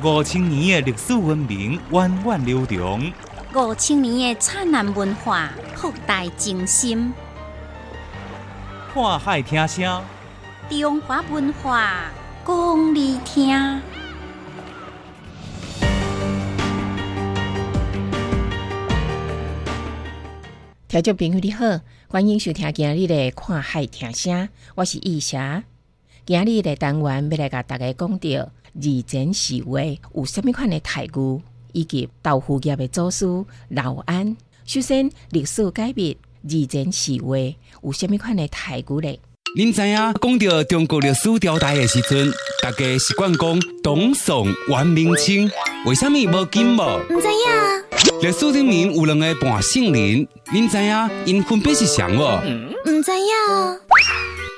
五千年的历史文明源远流长，五千年的灿烂文化博大精深。看海听声，中华文化讲你听。听众朋友你好，欢迎收听今日的看海听声，我是易霞。今日的单元要来甲大家讲到二前时话有甚物款的台语，以及豆腐业的祖师老安。首先，历史解密二前时话有甚物款的台语咧？您知影讲到中国历史朝代的时阵，大家习惯讲东宋、元、明、清，为什么无金无？唔知影。历史里面有两个半姓林，您知影因分别是谁无？唔知影。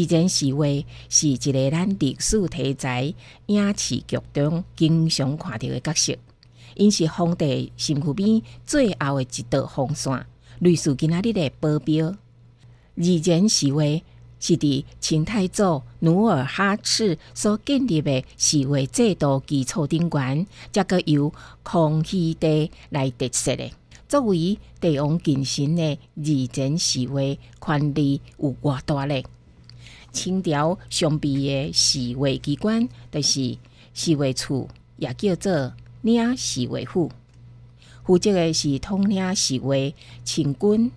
二前四话是一个咱历史题材影视剧中经常看到的角色，因是皇帝身躯边最后的一道防线，类似今仔日的保镖。二前侍卫是伫清太祖努尔哈赤所建立的侍卫制度基础顶悬，则个由康熙帝来特设的。作为帝王近身的二前侍卫，权力有偌大咧？清朝上边的侍卫机关，就是侍卫处，也叫做领侍卫府。负责的是统领侍卫清军。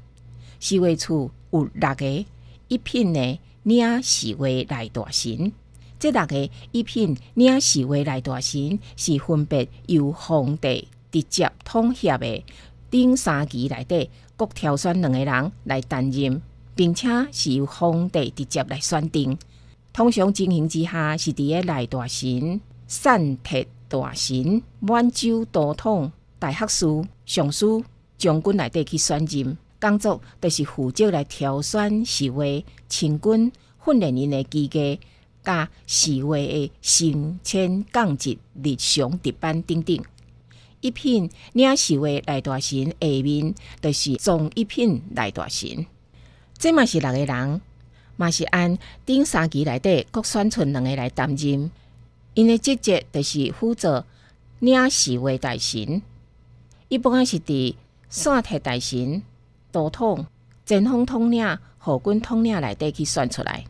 侍卫处有六个一品的领侍卫来大臣。这六个一品领侍卫来大臣是分别由皇帝直接统辖的顶三级内底各挑选两个人来担任。并且是由皇帝直接来选定。通常情形之下，是伫个内大臣、散铁大臣、满洲都统、大学士、尚书、将军内底去选任，工作就是负责来挑选侍卫、亲军、训练因的机构、甲侍卫的升迁降职、日常值班等等。一品领侍卫内大臣下面，就是总一品内大臣。这嘛是六个人，嘛是按顶三级内底各选出两个来担任。因的职责就是负责领侍卫大臣，一般是伫散铁大臣、都统、前锋统领、后军统领内底去选出来。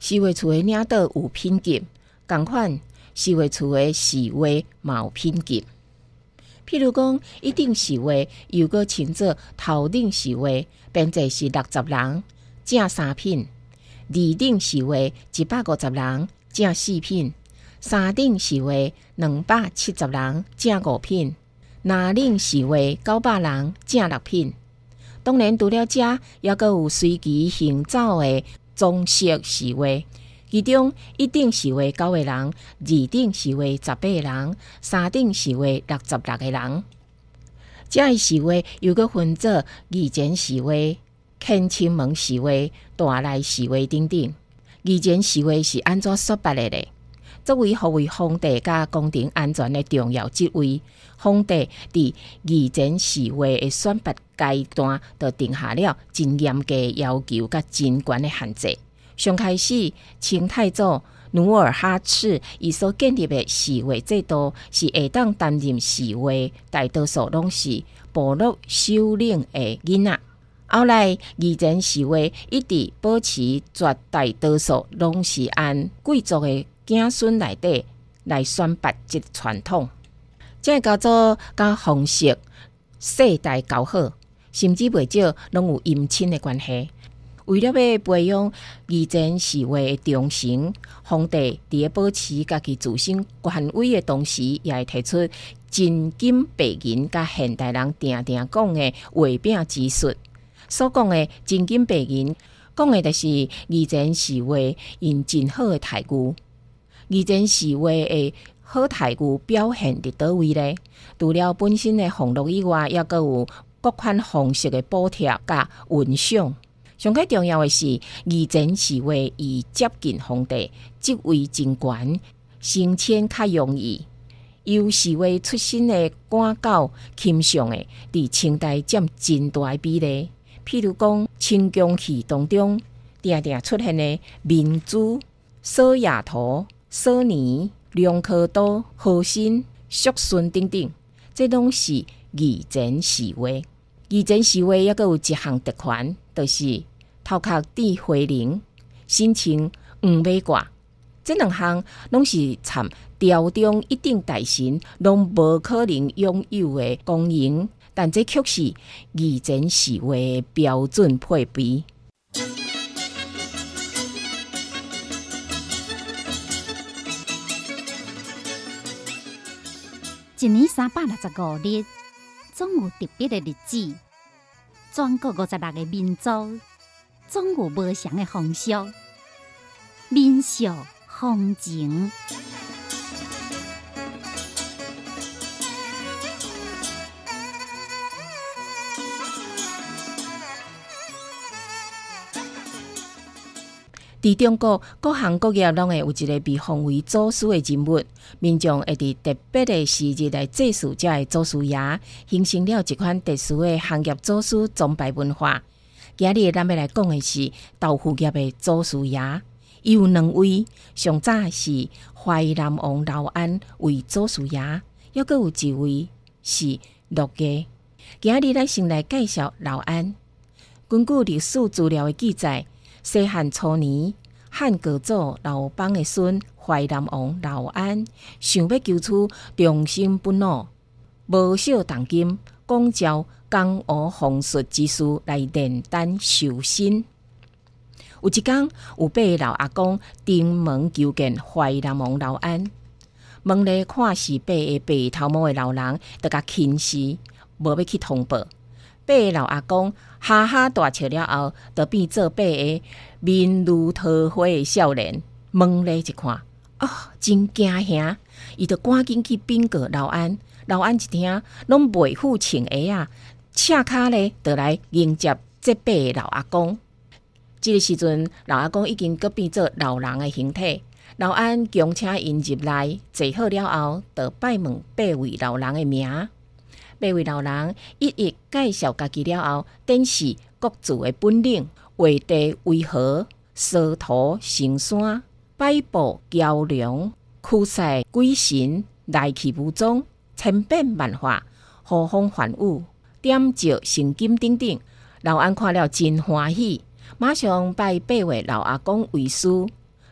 侍卫处的领导有品级，共款侍卫处的侍卫嘛有品级。譬如讲，一定席位又个称作头顶席位，编制是六十人，正三品；二等席位一百五十人，正四品；三等席位两百七十人，正五品；南领侍卫九百人，正六品。当然，除了这，也个有随机行走的中式席位。其中一定是为九个人，二等是为十八个人，三等是为六十六个人。这一示威又个分作二前示威、恳亲门示威、大内示威等等。二前示威是安怎说法的呢？作为护卫皇帝甲宫廷安全的重要职位，皇帝伫二前示威的选拔阶段，就定下了真严格要求甲真悬的限制。上开始，清太祖努尔哈赤伊所建立的侍卫制度，是下当担任侍卫，大多数拢是部落首领的囡仔。后来，二前侍卫一直保持绝大多数拢是按贵族的子孙内底来选拔这传统，这叫做甲方式世代交好，甚至未少拢有姻亲的关系。为了要培养二前侍卫的忠诚，皇帝伫保持家己自身权威的同时，也会提出真金白银甲现代人定定讲的话柄之术。所讲的真金白银，讲的就是二前侍卫用真好的台语。二前侍卫的好太牛表现伫倒位呢？除了本身的俸禄以外，也阁有各款方式的补贴甲运赏。上较重要的是，义前是为以接近皇帝，职位真悬，升迁较容易。由是为出身的官高钦上的，伫清代占真大比例。譬如讲，清宫戏当中，定定出现的明珠、索亚图、索尼、梁科多、和珅、淑顺等等，这拢是义前侍卫。义前侍卫抑阁有一项特权，就是头壳戴花翎，心情黄马褂。这两项拢是参朝中一定大臣拢无可能拥有的功能，但这却是义前侍卫的标准配备。一年三百六十五日，总有特别的日子。全国五十六个民族，总有不同的风俗、民俗、风情。伫中国各行各业拢会有一个被奉为祖师的人物，民众会伫特别的时日来祭祀这的祖师爷，形成了一款特殊的行业祖师崇拜文化。今日咱要来讲的是豆腐业的祖师爷，伊有两位，上早是淮南王刘安为祖师爷，抑阁有一位是陆家。今日咱先来介绍刘安。根据历史资料的记载。西汉初年，汉高祖刘邦的孙淮南王刘安想要求取忠心不怒、无少重金，广招江湖风术之士来炼丹修身。有一天，有八老阿公登门求见淮南王刘安，问咧看是八个白头毛的老人，得甲轻视，无要去通报。八老阿公哈哈大笑了后，就变做八个面如桃花的少年。问咧一看，哦，真惊吓！伊就赶紧去禀告老安。老安一听，拢袂负请鞋啊，恰卡咧，就来迎接这八个老阿公。这个时阵，老阿公已经搁变做老人的形体。老安强请因入来，坐好了后，就拜问八位老人的名。八位老人一一介绍家己了后，展示各自的本领：画地为河，烧土成山，摆布桥梁，驱使鬼神，来去无踪，千变万化，呼风唤雨，点石成金等等。老安看了真欢喜，马上拜八位老阿公为师，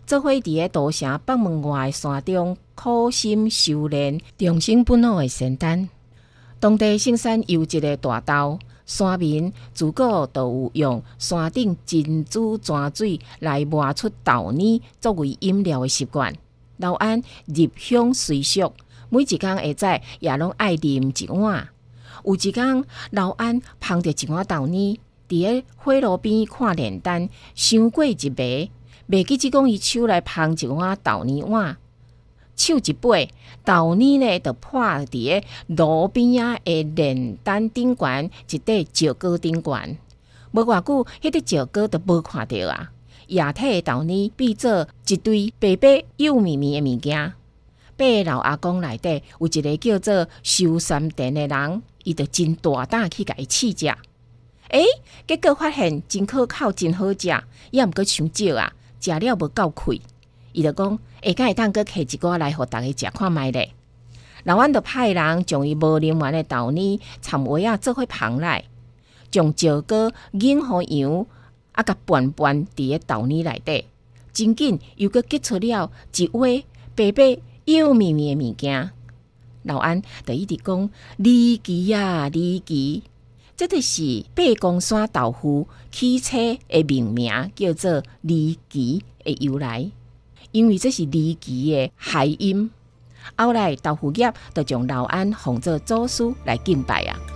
做伙伫个都城北门外山中苦心修炼，重生不老的仙丹。当地圣山有一个大豆，山民自古都有用山顶珍珠泉水来磨出豆泥作为饮料的习惯。老安入乡随俗，每一天下早也拢爱啉一碗。有一天，老安捧着一碗豆泥，伫个火炉边看炼丹，想过一糜，袂记只讲伊手来捧一碗豆泥碗。手一背，豆泥呢，就破伫个路边啊的炼丹顶悬一块石膏顶悬。无偌久，迄块石膏就无看到啊。液体的豆泥变做一堆白白幼绵绵的物件。八老阿公内底有一个叫做修三殿的人，伊就真大胆去甲伊试食。诶，结果发现真可靠，真好食，也毋过伤少啊，食了无够开。伊就讲，下届会当搁摕一寡来，互逐个食看卖咧。老安就派人将伊无啉完的豆泥掺话啊做伙捧来，将石膏引互羊，啊，甲拌拌伫个豆泥内底，真紧又搁结出了一尾白白幼绵绵的物件。老安就一直讲离奇啊离奇，这就是八公山豆腐汽车的命名，叫做离奇的由来。因为这是离奇的海音，后来豆腐业就将老安奉做祖师来敬拜啊。